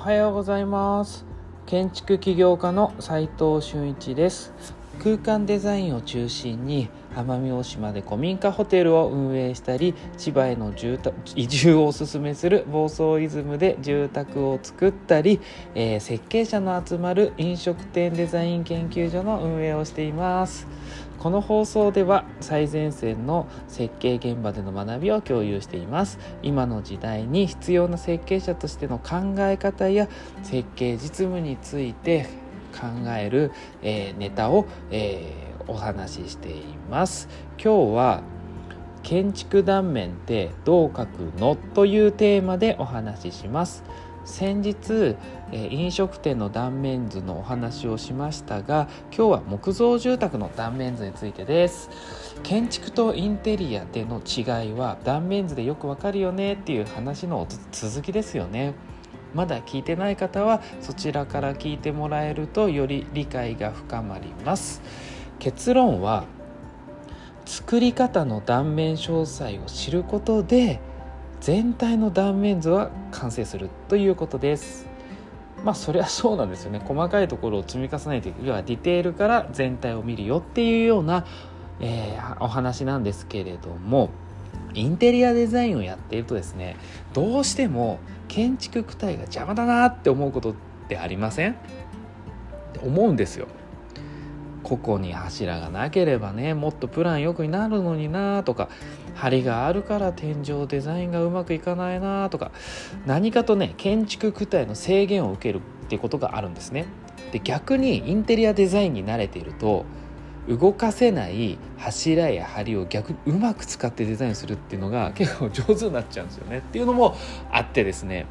おはようございます。建築起業家の斉藤俊一です。空間デザインを中心に奄美大島で古民家ホテルを運営したり千葉への住宅移住をおすすめする房総イズムで住宅を作ったり、えー、設計者の集まる飲食店デザイン研究所の運営をしています。この放送では最前線の設計現場での学びを共有しています。今の時代に必要な設計者としての考え方や設計実務について考える、えー、ネタを、えー、お話ししています。今日は建築断面ってどう書くのというテーマでお話しします。先日、え飲食店の断面図のお話をしましたが今日は木造住宅の断面図についてです。建築とインテリアでの違いは断面図でよくわかるよねっていう話の続きですよね。まだ聞いてない方はそちらから聞いてもらえるとより理解が深まります。結論は作り方の断面詳細を知ることで全体の断面図は完成するということです。まあそりゃそうなんですよね。細かいところを積み重ねていく要はディテールから全体を見るよっていうような、えー、お話なんですけれども。インテリアデザインをやっているとですねどうしても建築躯体が邪魔だなって思うことってありません？思うんですよ。ここに柱がなければねもっとプランよくなるのになとか梁があるから天井デザインがうまくいかないなとか何かとね建築躯体の制限を受けるっていうことがあるんですね。で逆にインテリアデザインに慣れていると動かせない柱や梁を逆にうまく使ってデザインするっていうのが結構上手になっちゃうんですよねっていうのもあってですね。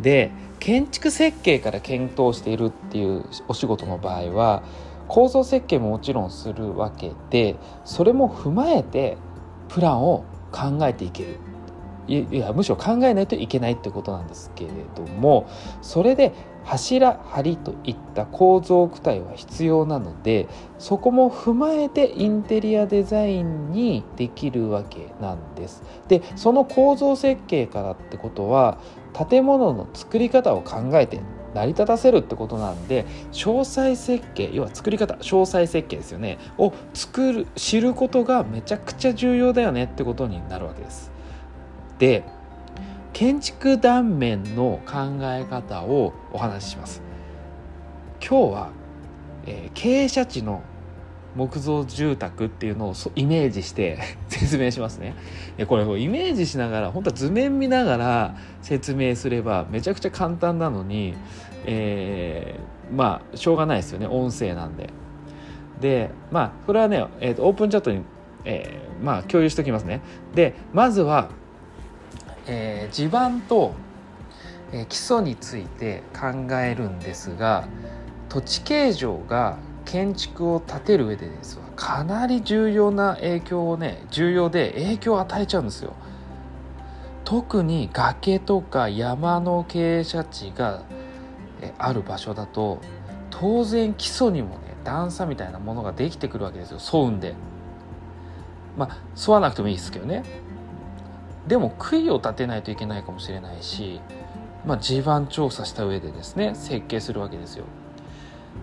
で建築設計から検討しているっていうお仕事の場合は構造設計ももちろんするわけでそれも踏まえてプランを考えていける。いやむしろ考えないといけないってことなんですけれどもそれで柱梁といった構造躯体は必要なのでそこも踏まえてインテリアデザインにできるわけなんです。でその構造設計からってことは建物の作り方を考えて成り立たせるってことなんで詳細設計要は作り方詳細設計ですよねを作る知ることがめちゃくちゃ重要だよねってことになるわけです。で建築断面の考え方をお話しします。今日は、えー、傾斜地の木造住宅っていうのをイメージして 説明しますね。これをイメージしながら本当は図面見ながら説明すればめちゃくちゃ簡単なのに、えー、まあしょうがないですよね音声なんで。でまあこれはね、えーと、オープンチャットに、えー、まあ共有しておきますね。でまずは、えー、地盤と、えー、基礎について考えるんですが土地形状が建築を建てる上でですわかなり重要な影響をね重要で影響を与えちゃうんですよ。特に崖とか山の傾斜地がある場所だと当然基礎にもね段差みたいなものができてくるわけですよ沿うんで。まあ沿わなくてもいいですけどね。でも杭を立てないといけないかもしれないし、まあ、地盤調査した上でですね設計するわけですよ。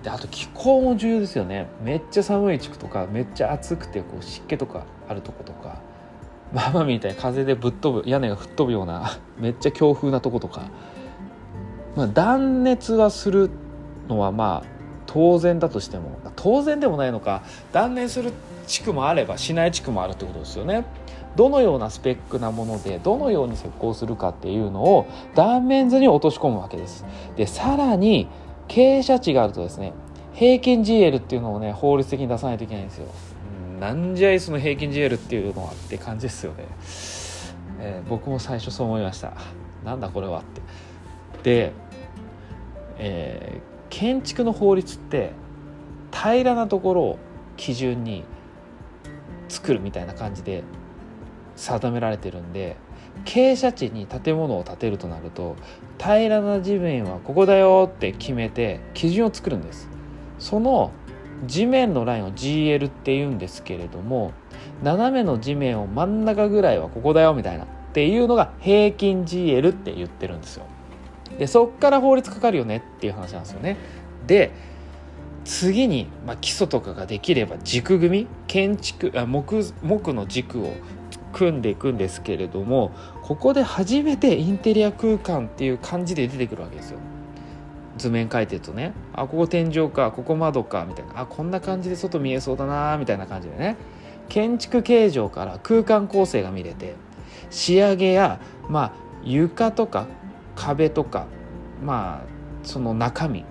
であと気候も重要ですよね。めっちゃ寒い地区とかめっちゃ暑くてこう湿気とかあるとことかママみたいに風でぶっ飛ぶ屋根が吹っ飛ぶような めっちゃ強風なとことか、まあ、断熱はするのはまあ当然だとしても当然でもないのか断熱する地区もあればしない地区もあるってことですよね。どのようなスペックなものでどのように施工するかっていうのを断面図に落とし込むわけです。でさらに傾斜地があるとですね平均 GL っていうのをね法律的に出さないといけないんですよ。なんじゃいその平均 GL っていうのはって感じですよね。えー、僕も最初そう思いました。なんだこれはって。で、えー、建築の法律って平らなところを基準に作るみたいな感じで定められてるんで傾斜地に建物を建てるとなると平らな地面はここだよって決めて基準を作るんです。その地面のラインを GL って言うんですけれども斜めの地面を真ん中ぐらいはここだよみたいなっていうのが平均 GL って言ってるんですよ。でそっから法律かかるよねっていう話なんですよね。で次に、まあ、基礎とかができれば軸組み建築あ木木の軸を組んでいくんですけれどもここで初めてインテリア空間っていう感じで出てくるわけですよ。図面描いてるとねあここ天井かここ窓かみたいなあこんな感じで外見えそうだなみたいな感じでね。建築形状から空間構成が見れて仕上げや、まあ、床とか壁とかまあその中身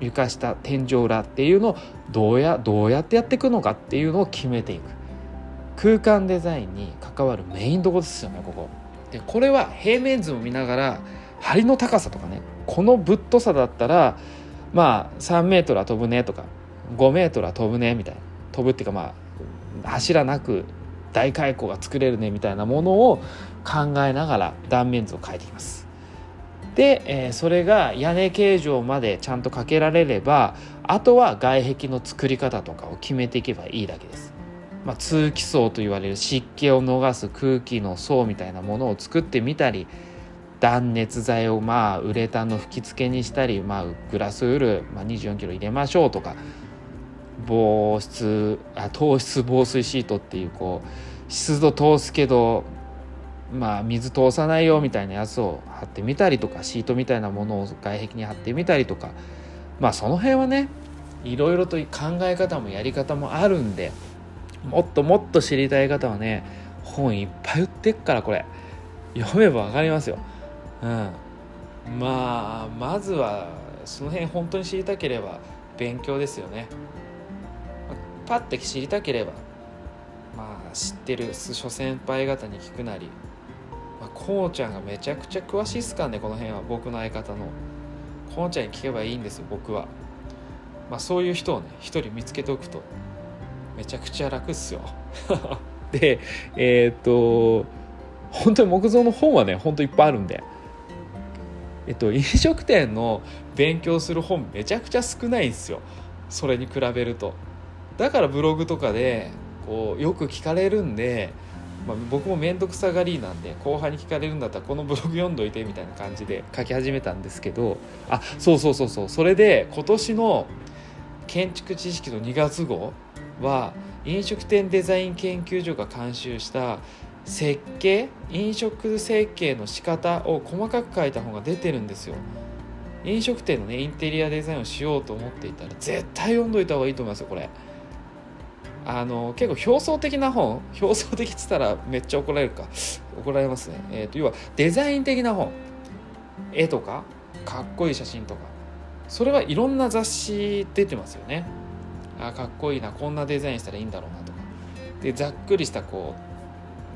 床下天井裏っていうのをどうやどうやってやっていくのかっていうのを決めていく。空間デザインに関わるメインどこですよねここでこれは平面図を見ながら梁の高さとかねこのぶっとさだったらまあ3メートルは飛ぶねとか5メートルは飛ぶねみたいな飛ぶっていうかまあ柱なく大開口が作れるねみたいなものを考えながら断面図を描いていきますで、えー、それが屋根形状までちゃんとかけられればあとは外壁の作り方とかを決めていけばいいだけです。まあ、通気層と言われる湿気を逃す空気の層みたいなものを作ってみたり断熱材をまあウレタンの吹き付けにしたり、まあ、グラスウール、まあ、24キロ入れましょうとか防湿あ糖質防水シートっていうこう湿度通すけどまあ、水通さないよみたいなやつを貼ってみたりとかシートみたいなものを外壁に貼ってみたりとかまあその辺はねいろいろと考え方もやり方もあるんでもっともっと知りたい方はね本いっぱい売ってっからこれ。読めば分かりますよ。うん、まあまずはその辺本当に知りたければ勉強ですよね。パッて知りたければまあ知ってる諸先輩方に聞くなりまあ、こうちゃんがめちゃくちゃ詳しいっすかねこの辺は僕の相方の。こうちゃんに聞けばいいんですよ僕は。まあそういう人をね一人見つけておくと。めちゃくちゃ楽っすよ。でえー、っと本当に木造の本はね本当いっぱいあるんで。えっと飲食店の勉強する本めちゃくちゃ少ないんですよ。それに比べると。だからブログとかでこうよく聞かれるんでまあ、僕も面倒くさがりなんで後輩に聞かれるんだったらこのブログ読んどいてみたいな感じで書き始めたんですけど。あそうそうそうそう。それで今年の建築知識の2月号は飲食店デザイン研究所が監修した設計飲食設計の仕方を細かく書いた本が出てるんですよ。飲食店のねインテリアデザインをしようと思っていたら絶対読んどいた方がいいと思いますよこれ。あの結構表層的な本表層的っつったらめっちゃ怒られるか。怒られますね、えーと、要はデザイン的な本。絵とかかっこいい写真とか。それはいろんな雑誌出てますよね。あかっこいいなこんなデザインしたらいいんだろうなとか。でざっくりしたこ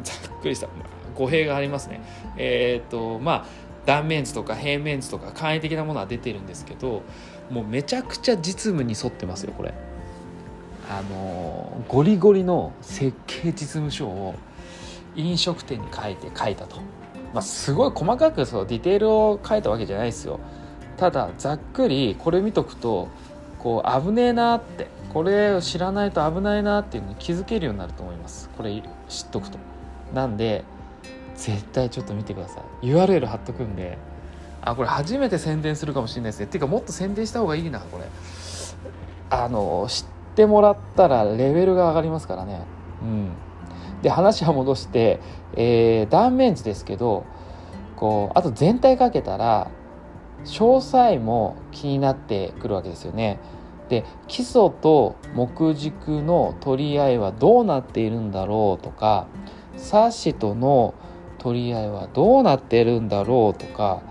うざっくりした、まあ、語弊がありますね。えっ、ー、とまあ断面図とか平面図とか簡易的なものは出てるんですけどもうめちゃくちゃ実務に沿ってますよこれ。あのゴリゴリの設計実務書を飲食店に書いて書いたと、まあ、すごい細かくそうディテールを書いたわけじゃないですよ。ただざっくりこれ見とくとこう危ねえなってこれを知らないと危ないなっていうのに気づけるようになると思います。これ知っとくと。なんで絶対ちょっと見てください。URL 貼っとくんであこれ初めて宣伝するかもしれないですね。っていうかもっと宣伝した方がいいなこれ。あの知ってもらったらレベルが上がりますからね。うん、で話は戻して、えー、断面図ですけどこうあと全体かけたら詳細も気になってくるわけですよね。で基礎と木軸の取り合いはどうなっているんだろうとかサッシとの取り合いはどうなっているんだろうとか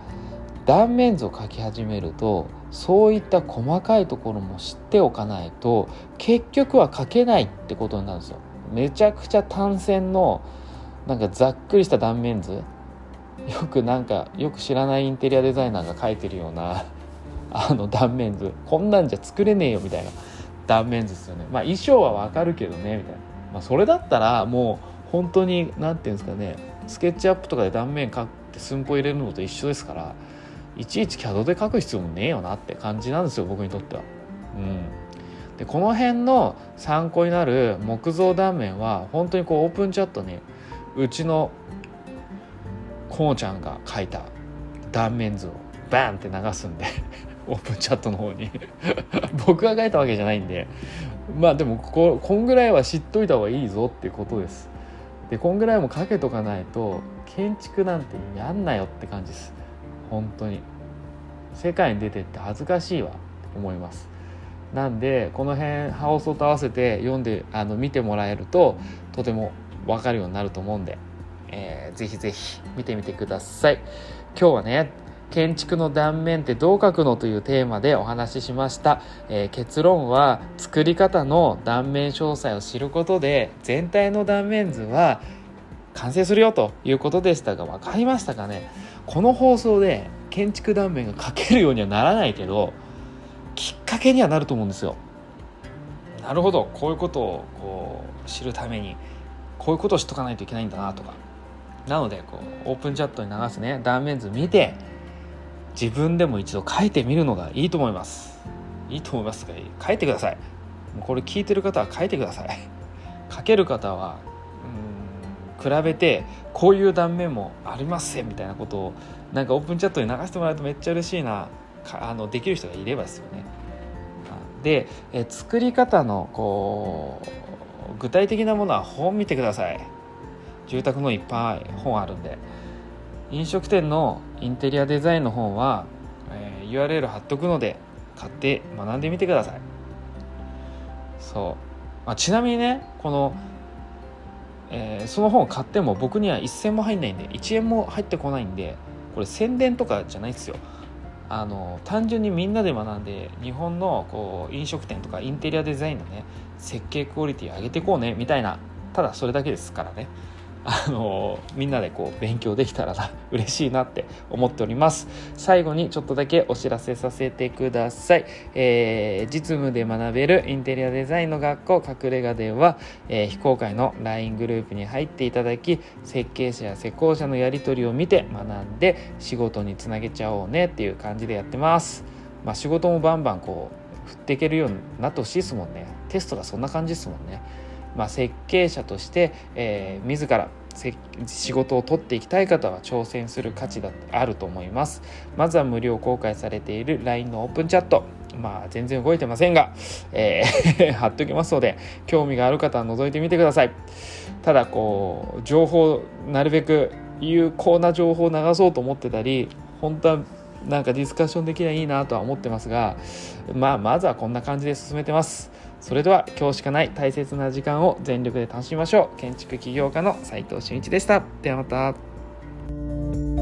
断面図を書き始めるとそういった細かいところも知っておかないと結局は書けないってことになるんですよ。めちゃくちゃ単線のなんかざっくりした断面図。よくなんかよく知らないインテリアデザイナーが書いてるようなあの断面図こんなんじゃ作れねえよみたいな断面図ですよね。まあ衣装はわかるけどねみたいな、まあ、それだったらもう本当に何て言うんですかねスケッチアップとかで断面書いて寸法入れるのと一緒ですからいちいち CAD で書く必要もねえよなって感じなんですよ僕にとっては。うん、でこの辺の参考になる木造断面は本当にこうオープンチャットにうちのこうちゃんが書いた断面図をバンって流すんでオープンチャットの方に。僕が書いたわけじゃないんで。まあでもここんぐらいは知っといた方がいいぞってことです。でこんぐらいもかけとかないと建築なんてやんなよって感じです。本当に。世界に出てって恥ずかしいわ。って思います。なんでこの辺放送と合わせて読んであの見てもらえるととても分かるようになると思うんで、えー、ぜひぜひ見てみてください。今日はね建築の断面ってどう書くのというテーマでお話ししました、えー、結論は作り方の断面詳細を知ることで全体の断面図は完成するよということでしたが分かりましたかね？この放送で建築断面が書けるようにはならないけどきっかけにはなると思うんですよ。なるほど。こういうことをこう知るためにこういうことを知っとかないといけないんだなとか。なのでこうオープンチャットに流すね断面図見て自分でも一度書いてみるのがいいと思います。いいと思いますが書いてください。これ聞いてる方は書いてください。書ける方はうん比べてこういう断面もありますみたいなことをなんかオープンチャットに流してもらうとめっちゃ嬉しいな。あのできる人がいればですよね。でえ作り方のこう具体的なものは本見てください。住宅のいっぱい本あるんで。飲食店のインテリアデザインの本は、えー、URL 貼っとくので買って学んでみてください。そう、まあ、ちなみにねこの、えー、その本を買っても僕には一銭も入んないんで1円も入ってこないんでこれ宣伝とかじゃないですよ。あの単純にみんなで学んで日本のこう飲食店とかインテリアデザインのね設計クオリティ上げていこうねみたいなただそれだけですからね。あのみんなでこう勉強できたらな嬉しいなって思っております。最後にちょっとだけお知らせさせてください、えー、実務で学べるインテリアデザインの学校隠れ家では、えー、非公開の LINE グループに入っていただき設計者や施工者のやり取りを見て学んで仕事につなげちゃおうねっていう感じでやってます。まあ仕事もバンバンこう振っていけるようになってほしいですもんね。テストがそんな感じですもんね。まあ、設計者として、えー、自ら仕事を取っていきたい方は挑戦する価値だあると思います。まずは無料公開されている LINE のオープンチャット。まあ全然動いてませんが、えー 貼っておきますので興味がある方は覗いてみてください。ただこう情報なるべく有効な情報を流そうと思ってたり本当はなんかディスカッションできないいなとは思ってますがまあまずはこんな感じで進めてます。それでは今日しかない大切な時間を全力で楽しみましょう。建築起業家の斉藤俊一でした。ではまた。